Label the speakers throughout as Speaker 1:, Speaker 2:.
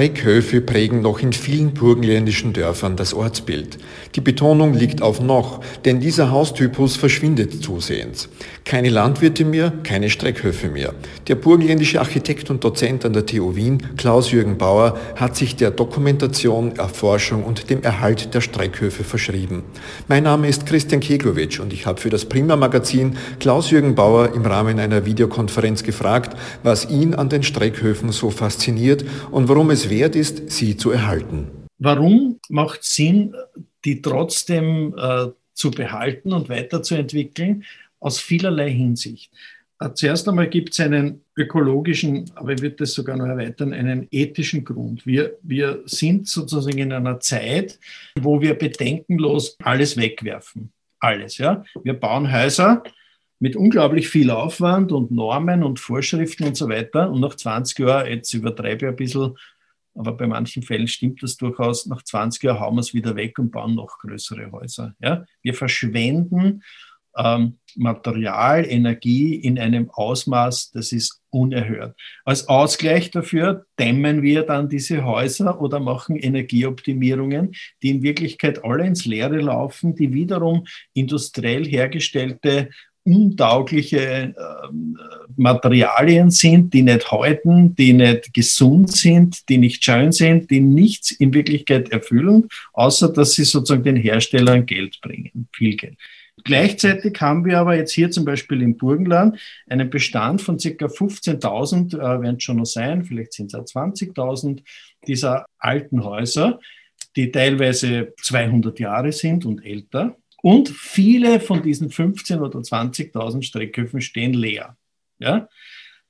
Speaker 1: Streckhöfe prägen noch in vielen burgenländischen Dörfern das Ortsbild. Die Betonung liegt auf noch, denn dieser Haustypus verschwindet zusehends. Keine Landwirte mehr, keine Streckhöfe mehr. Der burgenländische Architekt und Dozent an der TU Wien, Klaus-Jürgen Bauer, hat sich der Dokumentation, Erforschung und dem Erhalt der Streckhöfe verschrieben. Mein Name ist Christian Keglowitsch und ich habe für das Prima Magazin Klaus-Jürgen Bauer im Rahmen einer Videokonferenz gefragt, was ihn an den Streckhöfen so fasziniert und warum es wert ist, sie zu erhalten.
Speaker 2: Warum macht Sinn, die trotzdem äh, zu behalten und weiterzuentwickeln? Aus vielerlei Hinsicht. Äh, zuerst einmal gibt es einen ökologischen, aber ich würde das sogar noch erweitern, einen ethischen Grund. Wir, wir sind sozusagen in einer Zeit, wo wir bedenkenlos alles wegwerfen. Alles, ja. Wir bauen Häuser, mit unglaublich viel Aufwand und Normen und Vorschriften und so weiter. Und nach 20 Jahren, jetzt übertreibe ich ein bisschen, aber bei manchen Fällen stimmt das durchaus, nach 20 Jahren hauen wir es wieder weg und bauen noch größere Häuser. Ja? Wir verschwenden ähm, Material, Energie in einem Ausmaß, das ist unerhört. Als Ausgleich dafür dämmen wir dann diese Häuser oder machen Energieoptimierungen, die in Wirklichkeit alle ins Leere laufen, die wiederum industriell hergestellte untaugliche ähm, Materialien sind, die nicht halten, die nicht gesund sind, die nicht schön sind, die nichts in Wirklichkeit erfüllen, außer dass sie sozusagen den Herstellern Geld bringen, viel Geld. Gleichzeitig haben wir aber jetzt hier zum Beispiel im Burgenland einen Bestand von ca. 15.000, äh, werden es schon noch sein, vielleicht sind es auch 20.000 dieser alten Häuser, die teilweise 200 Jahre sind und älter. Und viele von diesen 15.000 oder 20.000 Streckhöfen stehen leer. Ja?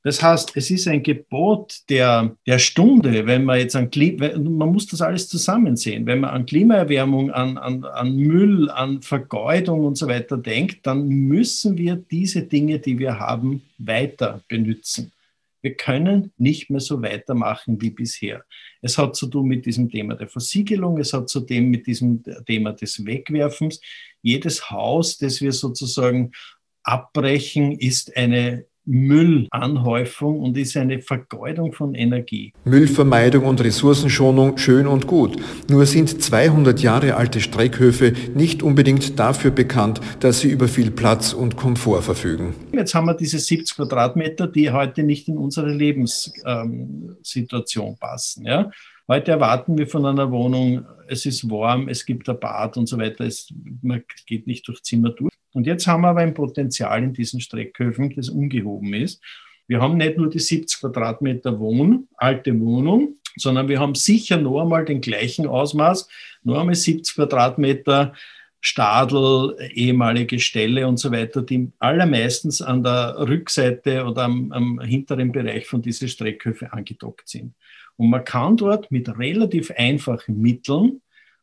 Speaker 2: Das heißt, es ist ein Gebot der, der Stunde, wenn man jetzt an Klima, man muss das alles zusammen sehen. Wenn man an Klimaerwärmung, an, an, an Müll, an Vergeudung und so weiter denkt, dann müssen wir diese Dinge, die wir haben, weiter benutzen. Wir können nicht mehr so weitermachen wie bisher. Es hat zu tun mit diesem Thema der Versiegelung, es hat zu tun mit diesem Thema des Wegwerfens. Jedes Haus, das wir sozusagen abbrechen, ist eine Müllanhäufung und ist eine Vergeudung von Energie.
Speaker 1: Müllvermeidung und Ressourcenschonung schön und gut. Nur sind 200 Jahre alte Streckhöfe nicht unbedingt dafür bekannt, dass sie über viel Platz und Komfort verfügen.
Speaker 2: Jetzt haben wir diese 70 Quadratmeter, die heute nicht in unsere Lebenssituation passen. Ja? Heute erwarten wir von einer Wohnung, es ist warm, es gibt ein Bad und so weiter. Es, man geht nicht durch Zimmer durch. Und jetzt haben wir aber ein Potenzial in diesen Streckhöfen, das ungehoben ist. Wir haben nicht nur die 70 Quadratmeter Wohn, alte Wohnung, sondern wir haben sicher noch einmal den gleichen Ausmaß, nur einmal 70 Quadratmeter Stadel, ehemalige Ställe und so weiter, die allermeistens an der Rückseite oder am, am hinteren Bereich von diesen Streckhöfen angedockt sind. Und man kann dort mit relativ einfachen Mitteln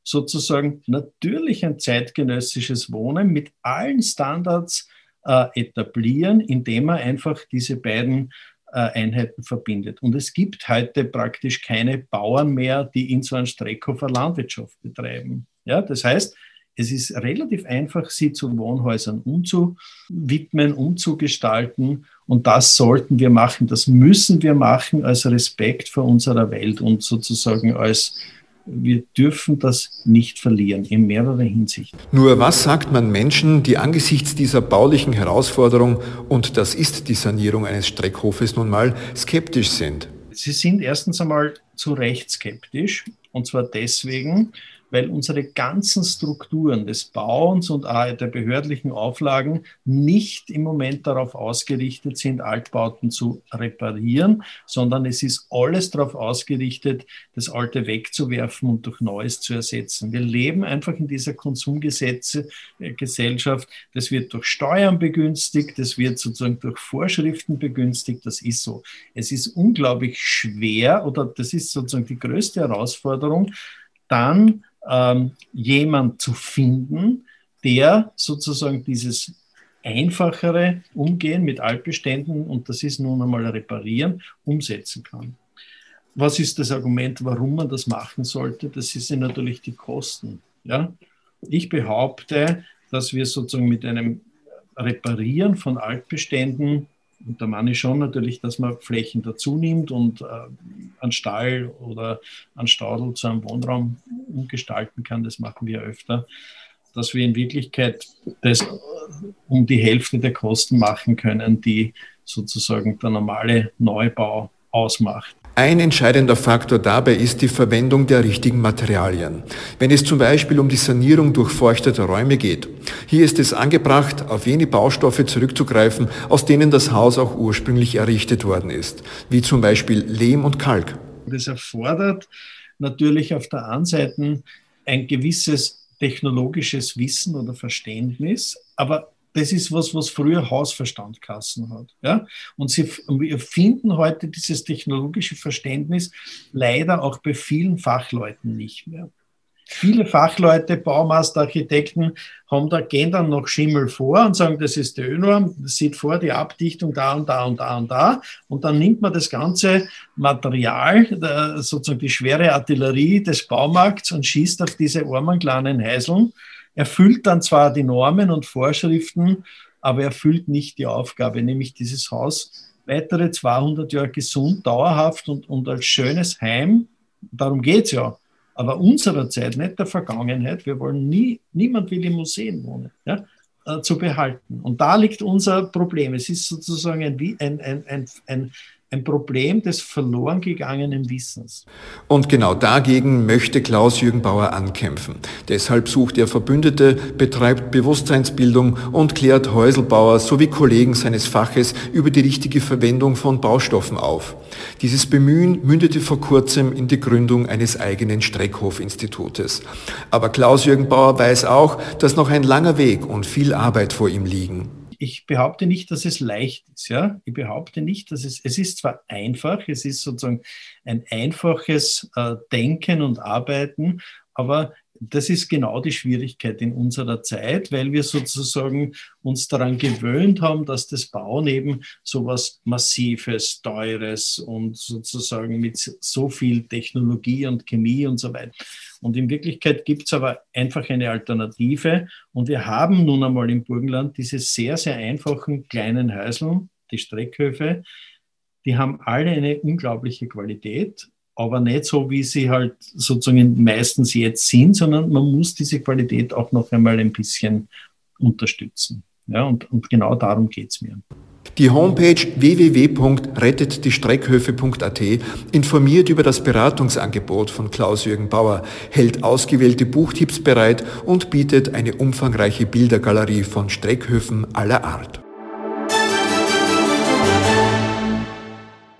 Speaker 2: sozusagen natürlich ein zeitgenössisches Wohnen mit allen Standards äh, etablieren, indem man einfach diese beiden äh, Einheiten verbindet. Und es gibt heute praktisch keine Bauern mehr, die in so einem Streckhofer Landwirtschaft betreiben. Ja, das heißt, es ist relativ einfach, sie zu Wohnhäusern umzuwidmen, umzugestalten. Und das sollten wir machen, das müssen wir machen als Respekt vor unserer Welt und sozusagen als wir dürfen das nicht verlieren in mehrerer Hinsicht.
Speaker 1: Nur was sagt man Menschen, die angesichts dieser baulichen Herausforderung, und das ist die Sanierung eines Streckhofes nun mal, skeptisch sind?
Speaker 2: Sie sind erstens einmal zu Recht skeptisch, und zwar deswegen, weil unsere ganzen Strukturen des Bauens und der behördlichen Auflagen nicht im Moment darauf ausgerichtet sind, Altbauten zu reparieren, sondern es ist alles darauf ausgerichtet, das Alte wegzuwerfen und durch Neues zu ersetzen. Wir leben einfach in dieser Konsumgesellschaft. Das wird durch Steuern begünstigt, das wird sozusagen durch Vorschriften begünstigt. Das ist so. Es ist unglaublich schwer oder das ist sozusagen die größte Herausforderung, dann ähm, jemand zu finden, der sozusagen dieses einfachere Umgehen mit Altbeständen, und das ist nun einmal reparieren, umsetzen kann. Was ist das Argument, warum man das machen sollte? Das sind natürlich die Kosten. Ja? Ich behaupte, dass wir sozusagen mit einem Reparieren von Altbeständen Und da meine ich schon natürlich, dass man Flächen dazu nimmt und äh, einen Stall oder einen Stadel zu einem Wohnraum umgestalten kann. Das machen wir öfter. Dass wir in Wirklichkeit das um die Hälfte der Kosten machen können, die sozusagen der normale Neubau ausmacht.
Speaker 1: Ein entscheidender Faktor dabei ist die Verwendung der richtigen Materialien. Wenn es zum Beispiel um die Sanierung durchfeuchteter Räume geht. Hier ist es angebracht, auf jene Baustoffe zurückzugreifen, aus denen das Haus auch ursprünglich errichtet worden ist, wie zum Beispiel Lehm und Kalk.
Speaker 2: Das erfordert natürlich auf der einen Seite ein gewisses technologisches Wissen oder Verständnis, aber das ist was, was früher Hausverstandkassen hat. Ja? Und sie wir finden heute dieses technologische Verständnis leider auch bei vielen Fachleuten nicht mehr. Viele Fachleute, Baumeister, Architekten haben da, gehen dann noch Schimmel vor und sagen, das ist die Ö-Norm, sieht vor die Abdichtung da und da und da und da. Und dann nimmt man das ganze Material, sozusagen die schwere Artillerie des Baumarkts und schießt auf diese armen kleinen Heiseln erfüllt dann zwar die Normen und Vorschriften, aber erfüllt nicht die Aufgabe, nämlich dieses Haus weitere 200 Jahre gesund, dauerhaft und, und als schönes Heim, darum geht es ja, aber unserer Zeit, nicht der Vergangenheit, wir wollen nie, niemand will in Museen wohnen, ja, äh, zu behalten. Und da liegt unser Problem. Es ist sozusagen ein, ein, ein, ein, ein ein Problem des verloren gegangenen Wissens.
Speaker 1: Und genau dagegen möchte Klaus-Jürgen Bauer ankämpfen. Deshalb sucht er Verbündete, betreibt Bewusstseinsbildung und klärt Häuselbauer sowie Kollegen seines Faches über die richtige Verwendung von Baustoffen auf. Dieses Bemühen mündete vor kurzem in die Gründung eines eigenen Streckhof-Institutes. Aber Klaus-Jürgen Bauer weiß auch, dass noch ein langer Weg und viel Arbeit vor ihm liegen
Speaker 2: ich behaupte nicht, dass es leicht ist. Ja? Ich behaupte nicht, dass es, es ist zwar einfach, es ist sozusagen ein einfaches äh, Denken und Arbeiten, aber das ist genau die Schwierigkeit in unserer Zeit, weil wir sozusagen uns daran gewöhnt haben, dass das Bauen eben so was Massives, Teures und sozusagen mit so viel Technologie und Chemie und so weiter. Und in Wirklichkeit gibt es aber einfach eine Alternative. Und wir haben nun einmal im Burgenland diese sehr, sehr einfachen kleinen Häuseln, die Streckhöfe, die haben alle eine unglaubliche Qualität aber nicht so, wie sie halt sozusagen meistens jetzt sind, sondern man muss diese Qualität auch noch einmal ein bisschen unterstützen. Ja, und, und genau darum geht es mir.
Speaker 1: Die Homepage www.rettetdiestreckhöfe.at informiert über das Beratungsangebot von Klaus-Jürgen Bauer, hält ausgewählte Buchtipps bereit und bietet eine umfangreiche Bildergalerie von Streckhöfen aller Art.